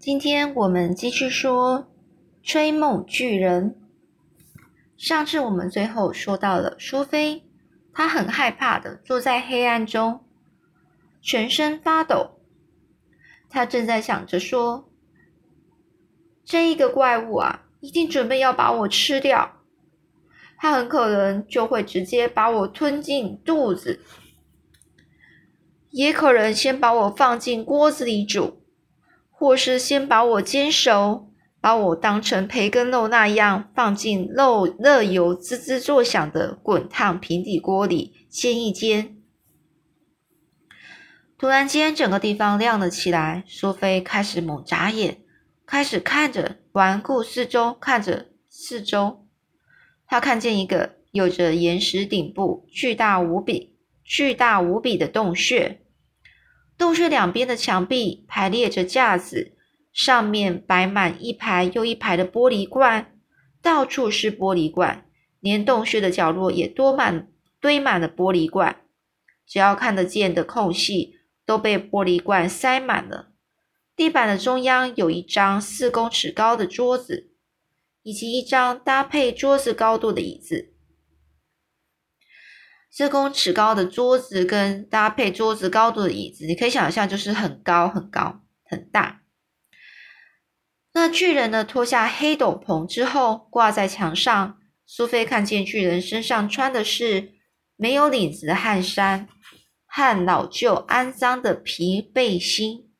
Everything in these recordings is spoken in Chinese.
今天我们继续说吹梦巨人。上次我们最后说到了苏菲，她很害怕的坐在黑暗中，全身发抖。她正在想着说：“这个怪物啊，一定准备要把我吃掉。他很可能就会直接把我吞进肚子，也可能先把我放进锅子里煮。”或是先把我煎熟，把我当成培根肉那样放进肉热油滋滋作响的滚烫平底锅里煎一煎。突然间，整个地方亮了起来。苏菲开始猛眨眼，开始看着环顾四周，看着四周。她看见一个有着岩石顶部、巨大无比、巨大无比的洞穴。洞穴两边的墙壁排列着架子，上面摆满一排又一排的玻璃罐，到处是玻璃罐，连洞穴的角落也多满堆满了玻璃罐。只要看得见的空隙都被玻璃罐塞满了。地板的中央有一张四公尺高的桌子，以及一张搭配桌子高度的椅子。四公尺高的桌子跟搭配桌子高度的椅子，你可以想象，就是很高、很高、很大。那巨人呢？脱下黑斗篷之后，挂在墙上。苏菲看见巨人身上穿的是没有领子的汗衫和老旧肮脏的皮背心。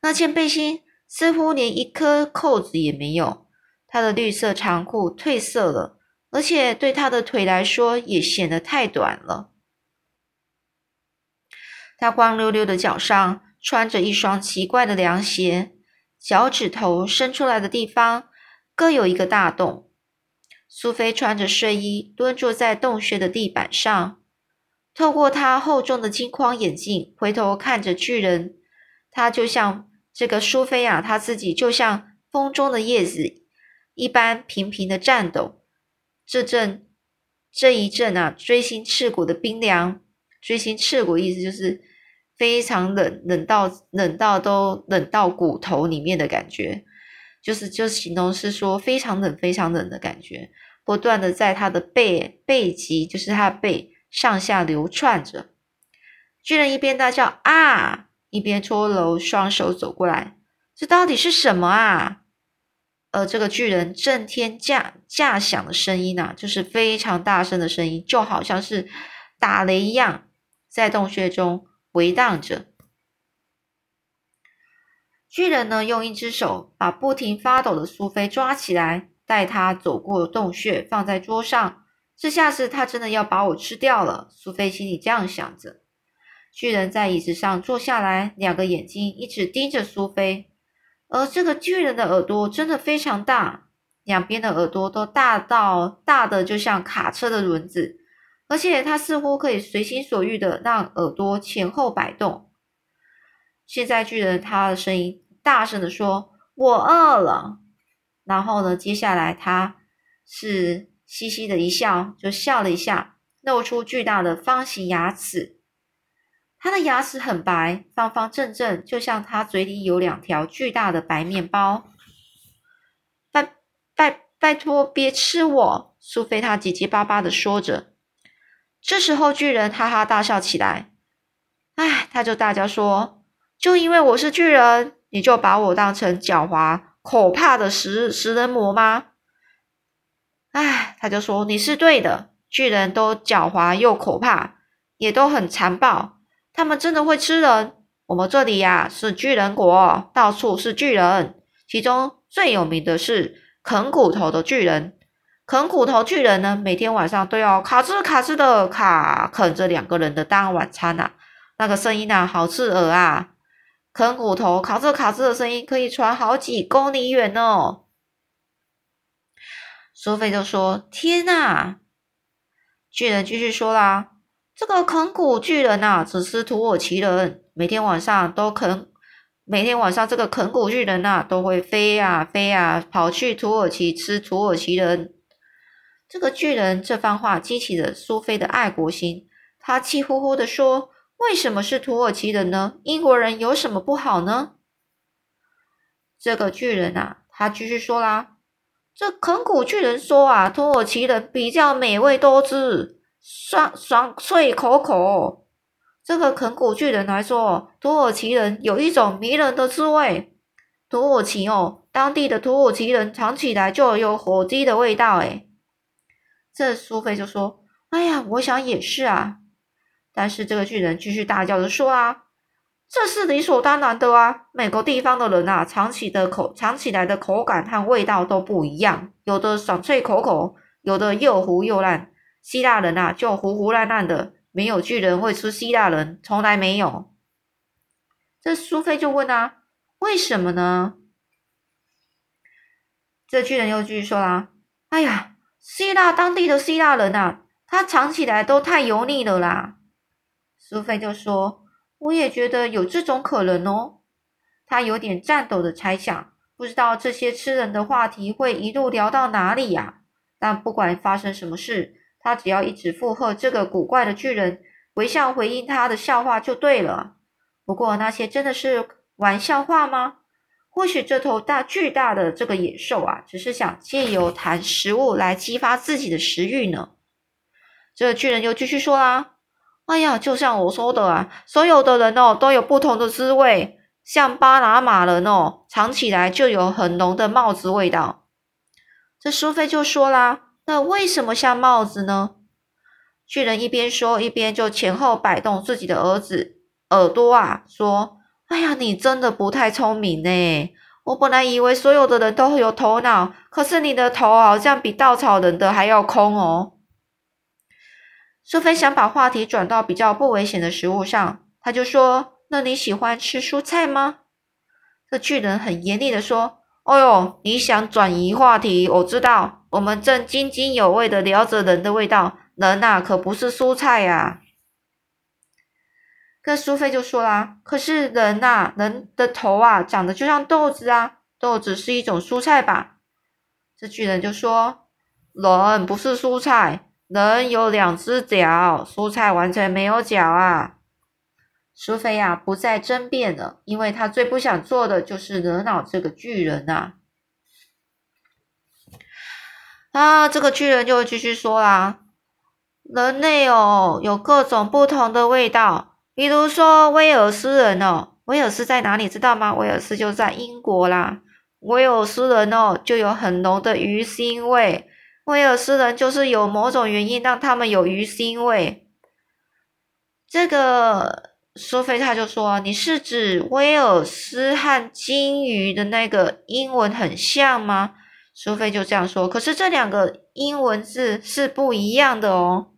那件背心似乎连一颗扣子也没有，他的绿色长裤褪色了。而且对他的腿来说也显得太短了。他光溜溜的脚上穿着一双奇怪的凉鞋，脚趾头伸出来的地方各有一个大洞。苏菲穿着睡衣蹲坐在洞穴的地板上，透过他厚重的金框眼镜回头看着巨人。他就像这个苏菲亚，他自己就像风中的叶子一般平平的颤抖。这阵这一阵啊，锥心刺骨的冰凉，锥心刺骨意思就是非常冷，冷到冷到都冷到骨头里面的感觉，就是就形容是说非常冷，非常冷的感觉，不断的在他的背背脊，就是他的背上下流窜着。巨人一边大叫啊，一边搓揉双手走过来，这到底是什么啊？而这个巨人震天价价响的声音呢，就是非常大声的声音，就好像是打雷一样，在洞穴中回荡着。巨人呢，用一只手把不停发抖的苏菲抓起来，带她走过洞穴，放在桌上。这下子他真的要把我吃掉了，苏菲心里这样想着。巨人在椅子上坐下来，两个眼睛一直盯着苏菲。而这个巨人的耳朵真的非常大，两边的耳朵都大到大的就像卡车的轮子，而且它似乎可以随心所欲的让耳朵前后摆动。现在巨人他的声音大声的说：“我饿了。”然后呢，接下来他是嘻嘻的一笑，就笑了一下，露出巨大的方形牙齿。他的牙齿很白，方方正正，就像他嘴里有两条巨大的白面包。拜拜拜托，别吃我！苏菲他结结巴巴的说着。这时候，巨人哈哈大笑起来。哎，他就大叫说：“就因为我是巨人，你就把我当成狡猾可怕的食食人魔吗？”哎，他就说：“你是对的，巨人都狡猾又可怕，也都很残暴。”他们真的会吃人？我们这里呀是巨人国，到处是巨人，其中最有名的是啃骨头的巨人。啃骨头巨人呢，每天晚上都要卡吱卡吱的卡啃着两个人的当晚餐呐，那个声音呐，好刺耳啊！啃骨头卡吱卡吱的声音可以传好几公里远哦。苏菲就说：“天呐！”巨人继续说啦。这个啃骨巨人呐，只吃土耳其人，每天晚上都啃。每天晚上，这个啃骨巨人呐，都会飞呀飞呀，跑去土耳其吃土耳其人。这个巨人这番话激起了苏菲的爱国心，他气呼呼的说：“为什么是土耳其人呢？英国人有什么不好呢？”这个巨人啊，他继续说啦：“这啃骨巨人说啊，土耳其人比较美味多汁，爽爽脆口口。这个啃骨巨人来说，土耳其人有一种迷人的滋味。土耳其哦，当地的土耳其人尝起来就有火鸡的味道。诶这苏菲就说：“哎呀，我想也是啊。”但是这个巨人继续大叫着说啊。这是理所当然的啊！每个地方的人啊，尝起的口尝起来的口感和味道都不一样，有的爽脆口口，有的又糊又烂。希腊人啊，就糊糊烂烂的，没有巨人会吃希腊人，从来没有。这苏菲就问啊，为什么呢？这巨人又继续说啦，哎呀，希腊当地的希腊人啊，他尝起来都太油腻了啦。苏菲就说。我也觉得有这种可能哦。他有点颤抖的猜想，不知道这些吃人的话题会一路聊到哪里呀。但不管发生什么事，他只要一直附和这个古怪的巨人，微笑回应他的笑话就对了。不过那些真的是玩笑话吗？或许这头大巨大的这个野兽啊，只是想借由谈食物来激发自己的食欲呢。这巨人又继续说啦。哎呀，就像我说的啊，所有的人哦都有不同的滋味。像巴拿马人哦，尝起来就有很浓的帽子味道。这苏菲就说啦：“那为什么像帽子呢？”巨人一边说一边就前后摆动自己的儿子耳朵啊，说：“哎呀，你真的不太聪明呢。我本来以为所有的人都会有头脑，可是你的头好像比稻草人的还要空哦。”苏菲想把话题转到比较不危险的食物上，他就说：“那你喜欢吃蔬菜吗？”这巨人很严厉的说：“哦哟，你想转移话题？我知道，我们正津津有味的聊着人的味道，人呐可不是蔬菜呀。”那苏菲就说啦：“可是人呐，人的头啊长得就像豆子啊，豆子是一种蔬菜吧？”这巨人就说：“人不是蔬菜。”人有两只脚，蔬菜完全没有脚啊！苏菲呀，不再争辩了，因为她最不想做的就是惹恼这个巨人呐。啊，这个巨人就继续说啦：人类哦，有各种不同的味道，比如说威尔斯人哦，威尔斯在哪里知道吗？威尔斯就在英国啦。威尔斯人哦，就有很浓的鱼腥味。威尔斯人就是有某种原因让他们有鱼腥味。这个苏菲他就说：“你是指威尔斯和金鱼的那个英文很像吗？”苏菲就这样说。可是这两个英文字是不一样的哦。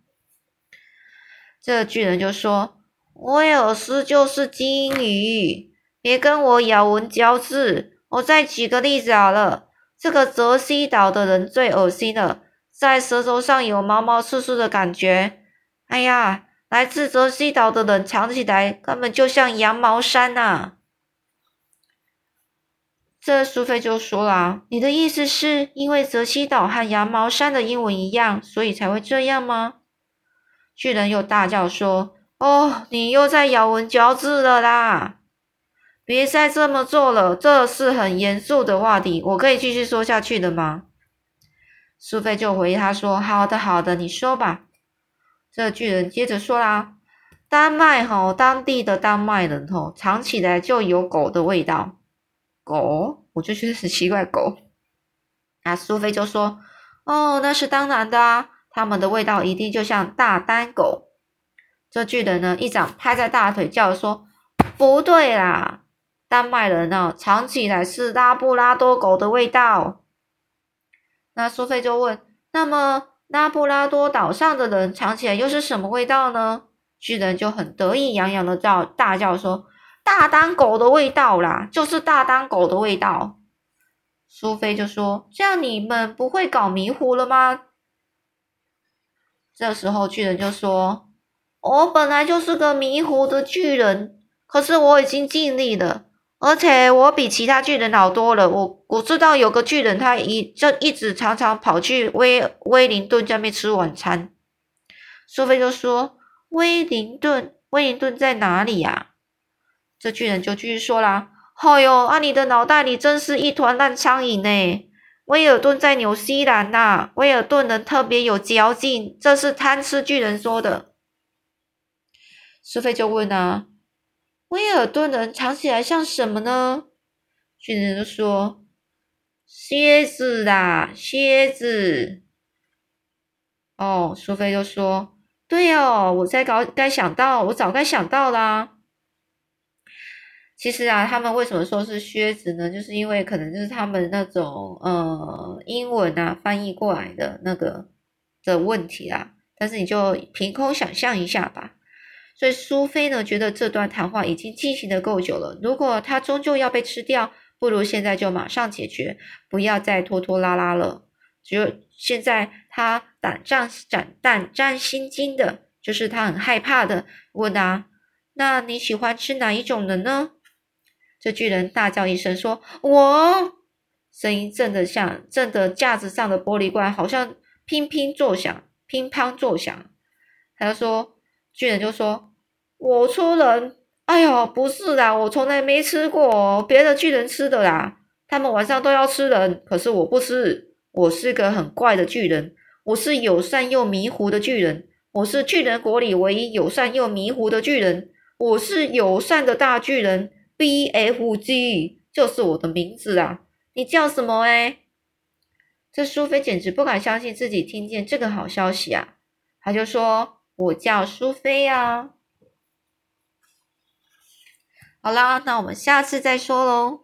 这巨人就说：“威尔斯就是金鱼，别跟我咬文嚼字。我再举个例子好了。”这个泽西岛的人最恶心了，在舌头上有毛毛刺刺的感觉。哎呀，来自泽西岛的人藏起来根本就像羊毛衫呐！这苏菲就说啦：“你的意思是因为泽西岛和羊毛衫的英文一样，所以才会这样吗？”巨人又大叫说：“哦，你又在咬文嚼字了啦！”别再这么做了，这是很严肃的话题。我可以继续说下去的吗？苏菲就回他说：“好的，好的，你说吧。”这巨人接着说啦：“丹麦吼，当地的丹麦人吼，尝起来就有狗的味道。狗，我就觉得很奇怪，狗。”那苏菲就说：“哦，那是当然的啊，他们的味道一定就像大丹狗。”这巨人呢，一掌拍在大腿，叫说：“不对啦！”丹麦人呢，尝起来是拉布拉多狗的味道。那苏菲就问：“那么拉布拉多岛上的人尝起来又是什么味道呢？”巨人就很得意洋洋的叫大叫说：“大丹狗的味道啦，就是大丹狗的味道。”苏菲就说：“这样你们不会搞迷糊了吗？”这时候巨人就说：“我本来就是个迷糊的巨人，可是我已经尽力了。”而且我比其他巨人好多了。我我知道有个巨人，他一就一直常常跑去威威灵顿下面吃晚餐。苏菲就说：“威灵顿，威灵顿在哪里呀？”这巨人就继续说啦：“哎呦，啊，你的脑袋里真是一团烂苍蝇呢！威尔顿在纽西兰呐，威尔顿人特别有嚼劲，这是贪吃巨人说的。苏菲就问啊，威尔顿人藏起来像什么呢？巨人就说：蝎子啦，蝎子。哦，苏菲就说：对哦，我在搞，该想到，我早该想到啦。其实啊，他们为什么说是靴子呢？就是因为可能就是他们那种呃英文啊翻译过来的那个的问题啊。但是你就凭空想象一下吧。所以苏菲呢觉得这段谈话已经进行的够久了。如果他终究要被吃掉，不如现在就马上解决，不要再拖拖拉拉了。只有现在他胆战胆胆战心惊的，就是他很害怕的问啊：那你喜欢吃哪一种的呢？这巨人大叫一声，说：“我！”声音震得像震得架子上的玻璃罐好像乒乒作响，乒乓作响。他就说：“巨人就说，我吃人。哎呦，不是啦，我从来没吃过，别的巨人吃的啦。他们晚上都要吃人，可是我不吃。我是个很怪的巨人，我是友善又迷糊的巨人，我是巨人国里唯一友善又迷糊的巨人，我是友善的大巨人。” B F G 就是我的名字啊！你叫什么哎？这苏菲简直不敢相信自己听见这个好消息啊！他就说：“我叫苏菲呀。”好啦，那我们下次再说喽。